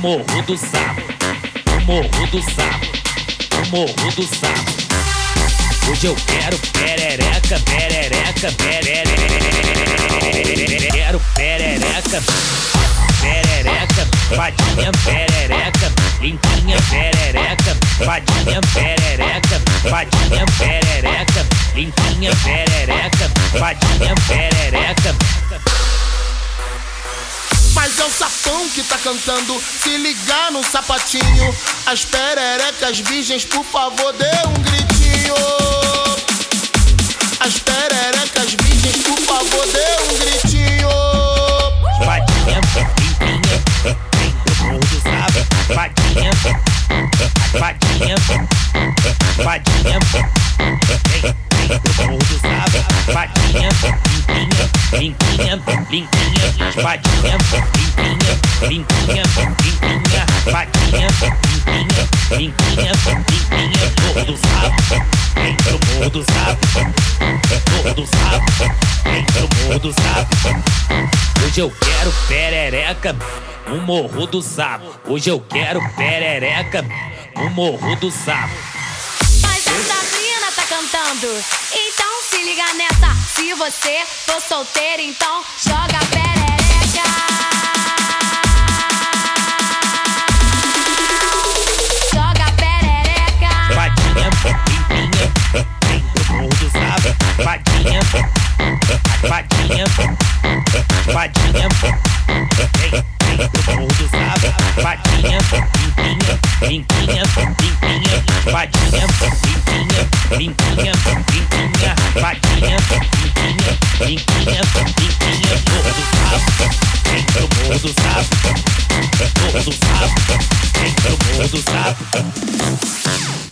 morro do sapo, morro do sapo, morro do sapo. Hoje eu quero perereca, perereca, perereca. Quero perereca, perereca, fadinha perereca, limpinha perereca, fadinha perereca, fadinha perereca, limpinha perereca, fadinha perereca. Cantando. Se ligar no sapatinho. As pererecas virgens, por favor, dê um gritinho. As pererecas virgens, por favor, dê um gritinho. Fadinha, limpinha, vem pro morro do sapo. Limpinha, fadinha, limpinha, limpinha, limpinha, fadinha, limpinha, limpinha, limpinha, morro do sapo. Vem pro morro do sapo, morro do sapo, vem pro morro do sapo. Hoje eu quero perereca no morro do sapo. Hoje eu quero perereca no morro do sapo. Mas a Sabrina tá cantando. Então se liga nessa. Se você for solteiro, então joga perereca. Joga perereca. Fadinha, limpinha, vem pro morro do sapo. Fadinha, fadinha, fadinha, vem, vem pro morro do sapo. Fadinha, limpinha, limpinha, limpinha, do sapo, vem pro morro.